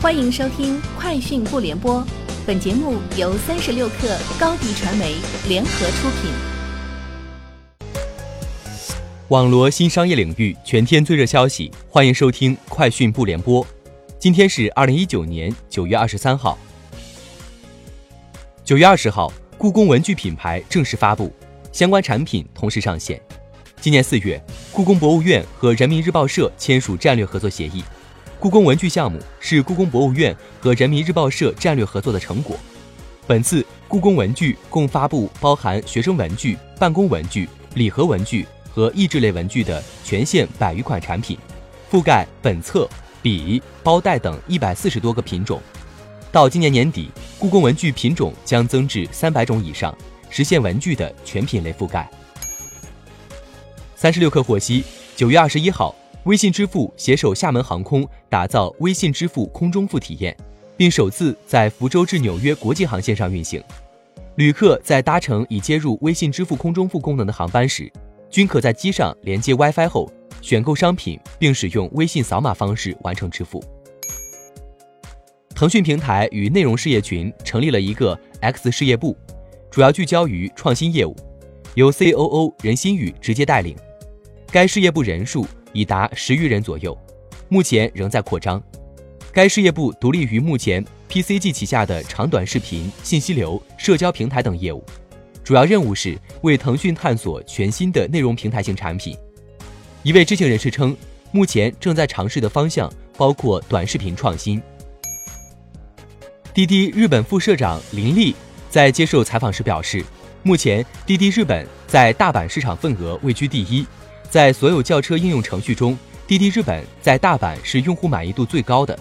欢迎收听《快讯不联播》，本节目由三十六克高低传媒联合出品。网罗新商业领域全天最热消息，欢迎收听《快讯不联播》。今天是二零一九年九月二十三号。九月二十号，故宫文具品牌正式发布，相关产品同时上线。今年四月，故宫博物院和人民日报社签署战略合作协议。故宫文具项目是故宫博物院和人民日报社战略合作的成果。本次故宫文具共发布包含学生文具、办公文具、礼盒文具和益智类文具的全线百余款产品，覆盖本册、笔、包袋等一百四十多个品种。到今年年底，故宫文具品种将增至三百种以上，实现文具的全品类覆盖。三十六氪获悉，九月二十一号。微信支付携手厦门航空打造微信支付空中付体验，并首次在福州至纽约国际航线上运行。旅客在搭乘已接入微信支付空中付功能的航班时，均可在机上连接 WiFi 后选购商品，并使用微信扫码方式完成支付。腾讯平台与内容事业群成立了一个 X 事业部，主要聚焦于创新业务，由 COO 任新宇直接带领。该事业部人数。已达十余人左右，目前仍在扩张。该事业部独立于目前 PCG 旗下的长短视频、信息流、社交平台等业务，主要任务是为腾讯探索全新的内容平台型产品。一位知情人士称，目前正在尝试的方向包括短视频创新。滴滴日本副社长林立在接受采访时表示，目前滴滴日本在大阪市场份额位居第一。在所有轿车应用程序中，滴滴日本在大阪是用户满意度最高的。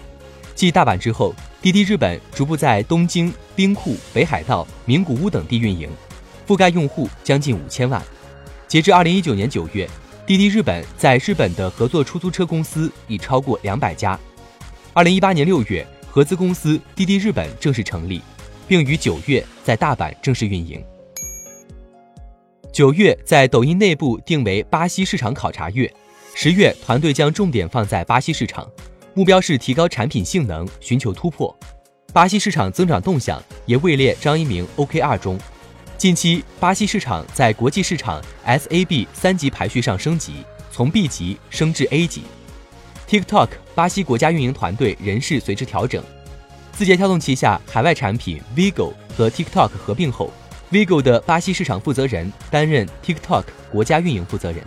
继大阪之后，滴滴日本逐步在东京、兵库、北海道、名古屋等地运营，覆盖用户将近五千万。截至二零一九年九月，滴滴日本在日本的合作出租车公司已超过两百家。二零一八年六月，合资公司滴滴日本正式成立，并于九月在大阪正式运营。九月在抖音内部定为巴西市场考察月，十月团队将重点放在巴西市场，目标是提高产品性能，寻求突破。巴西市场增长动向也位列张一鸣 OKR 中。近期巴西市场在国际市场 SAB 三级排序上升级，从 B 级升至 A 级。TikTok 巴西国家运营团队人事随之调整，字节跳动旗下海外产品 Vigo 和 TikTok 合并后。Vigo 的巴西市场负责人担任 TikTok 国家运营负责人。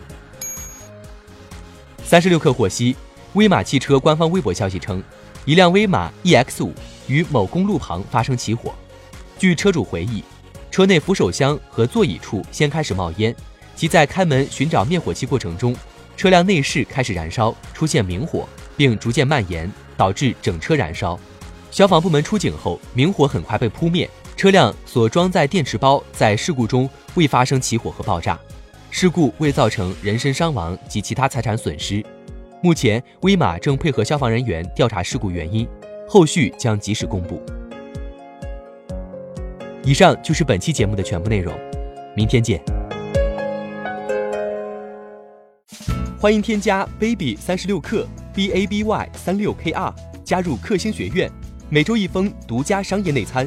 三十六氪获悉，威马汽车官方微博消息称，一辆威马 EX 五于某公路旁发生起火。据车主回忆，车内扶手箱和座椅处先开始冒烟，即在开门寻找灭火器过程中，车辆内饰开始燃烧，出现明火，并逐渐蔓延，导致整车燃烧。消防部门出警后，明火很快被扑灭。车辆所装载电池包在事故中未发生起火和爆炸，事故未造成人身伤亡及其他财产损失。目前，威马正配合消防人员调查事故原因，后续将及时公布。以上就是本期节目的全部内容，明天见。欢迎添加 baby 三十六克 b a b y 三六 k r 加入克星学院，每周一封独家商业内参。